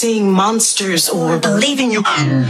seeing monsters or believing you mm.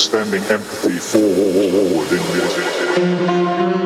Extending empathy forward in music.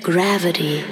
Gravity,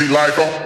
See life.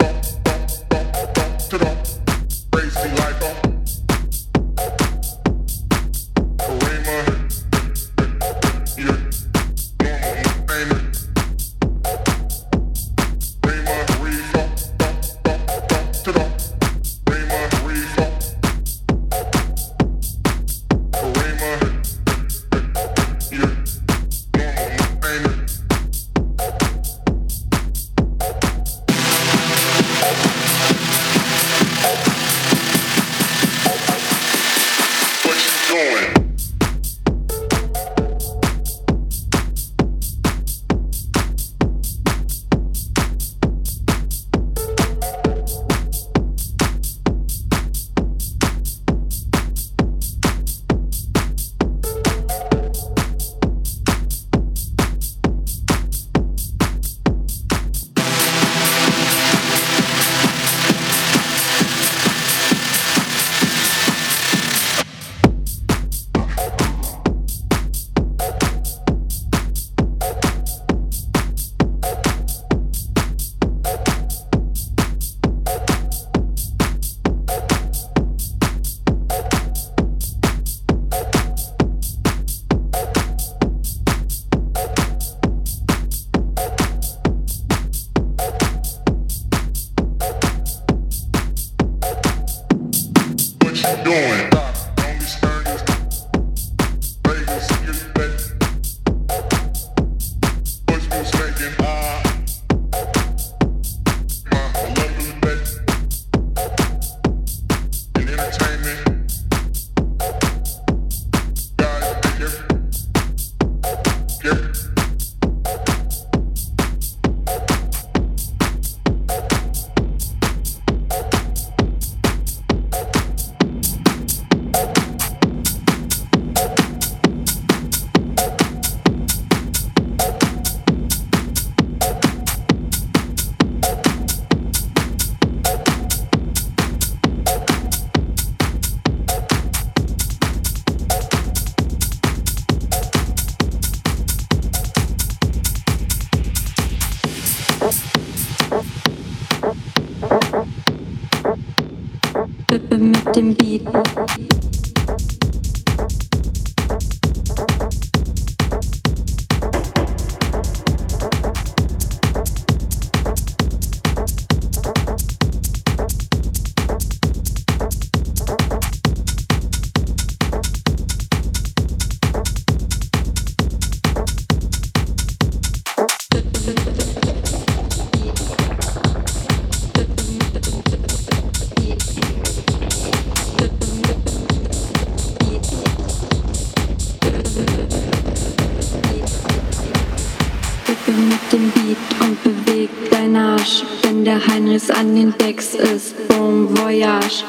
Spandex ist Bon Voyage.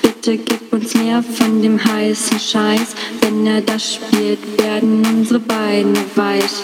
Bitte gib uns mehr von dem heißen Scheiß. Wenn er das spielt, werden unsere Beine weich.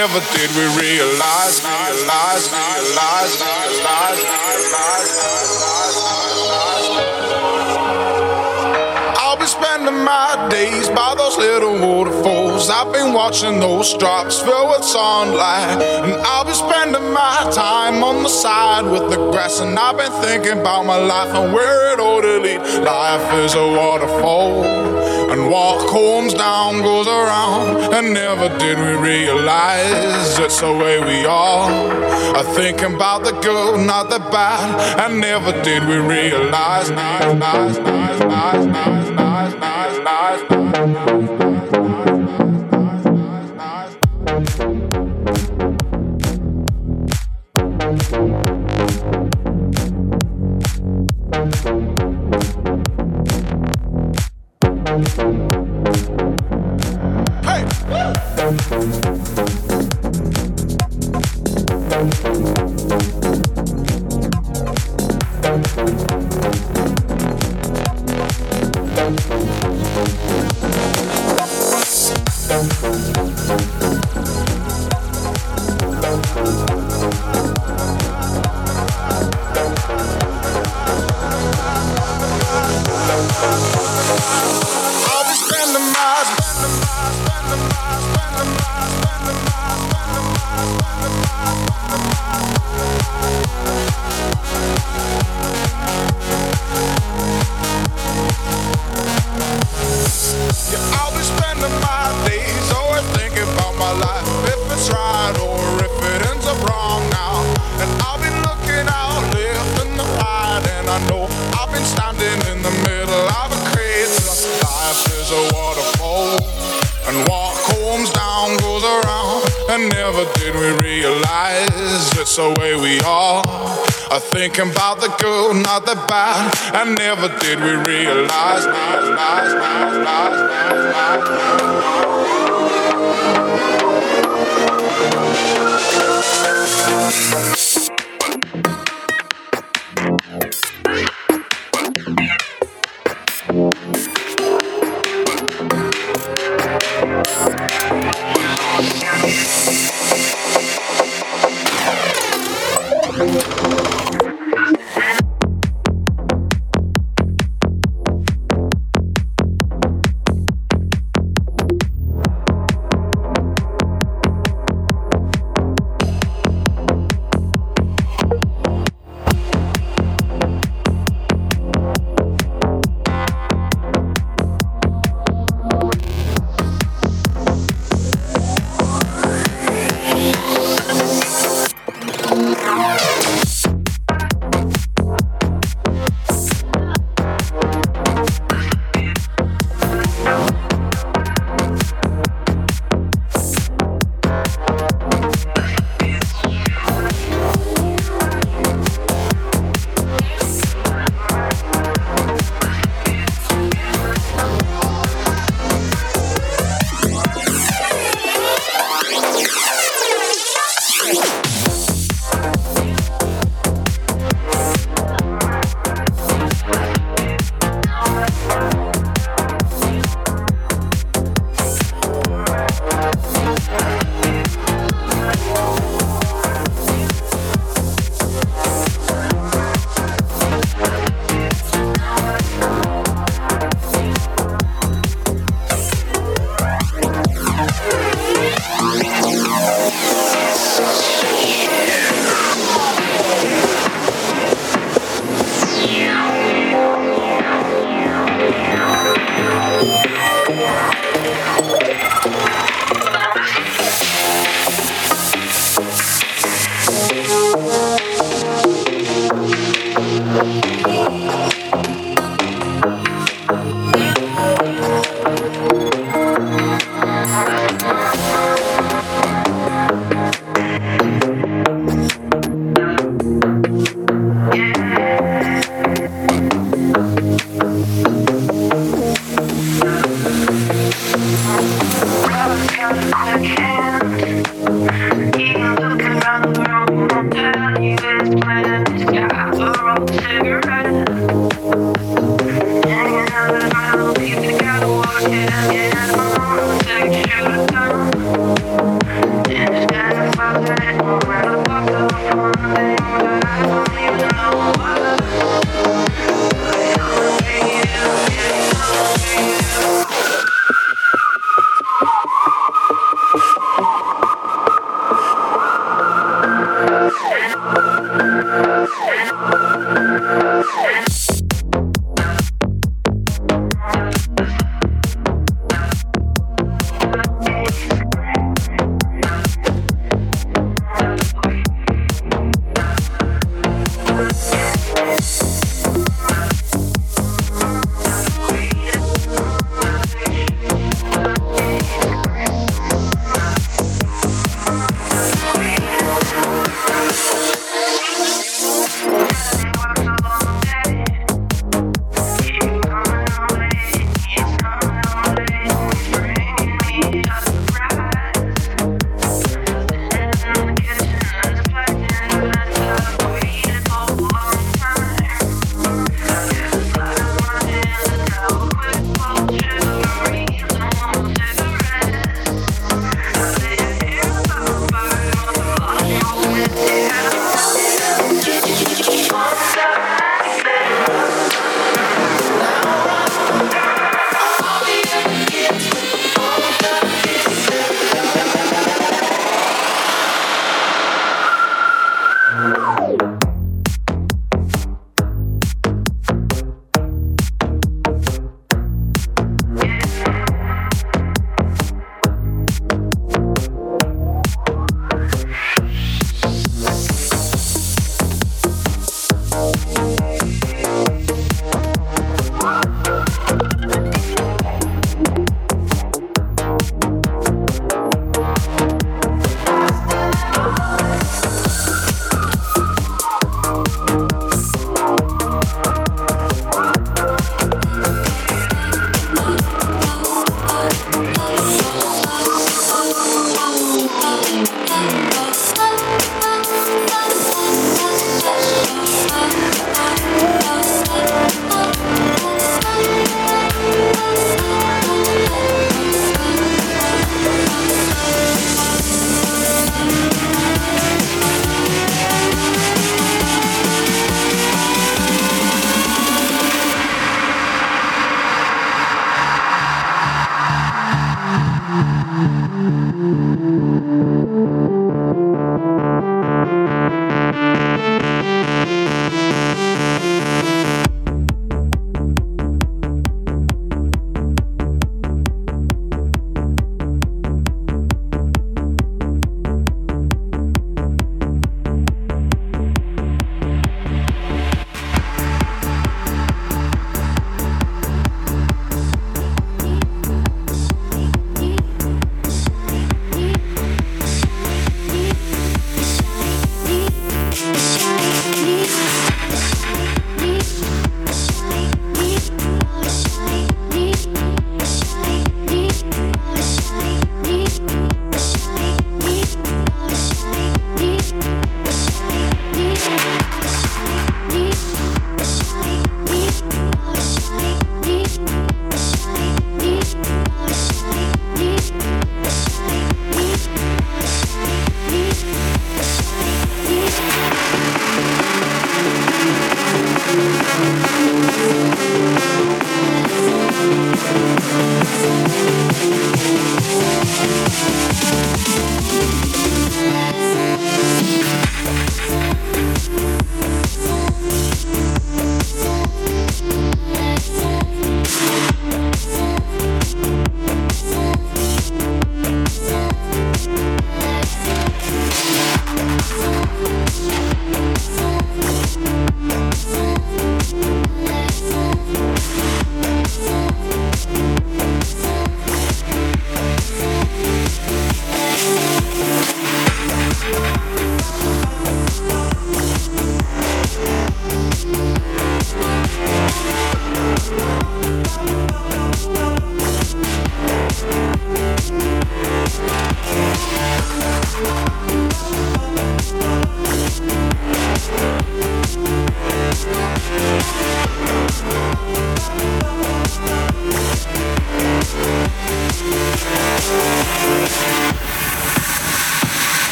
never did we realize, realize, realize, realize, realize. I'll be spending my days by those little waterfalls. I've been watching those drops fill with sunlight. And I'll be spending my time on the side with the grass. And I've been thinking about my life and where it all to lead. Life is a waterfall walk homes down goes around, and never did we realize it's the way we all are thinking about the good, not the bad, and never did we realize. Nice, nice, nice, nice, nice.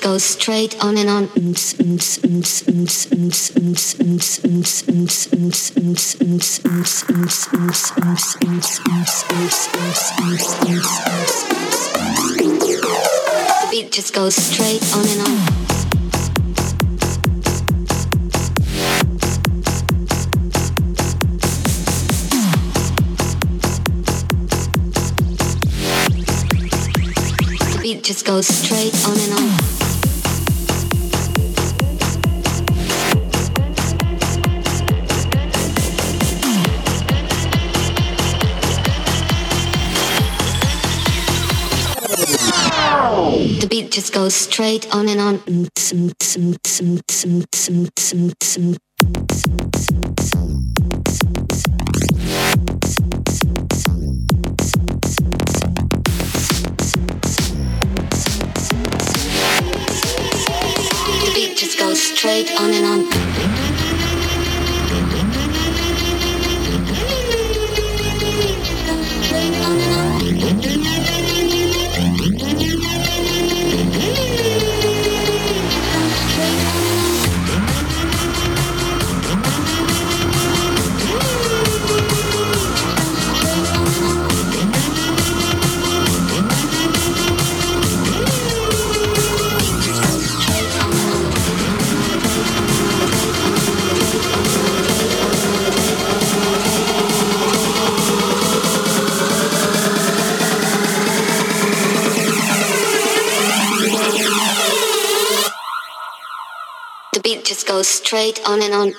Goes straight on and on. The beat just goes straight on and on. Goes straight on and on. The beat just goes straight on and on. Mm, mm, mm, goes straight on and on.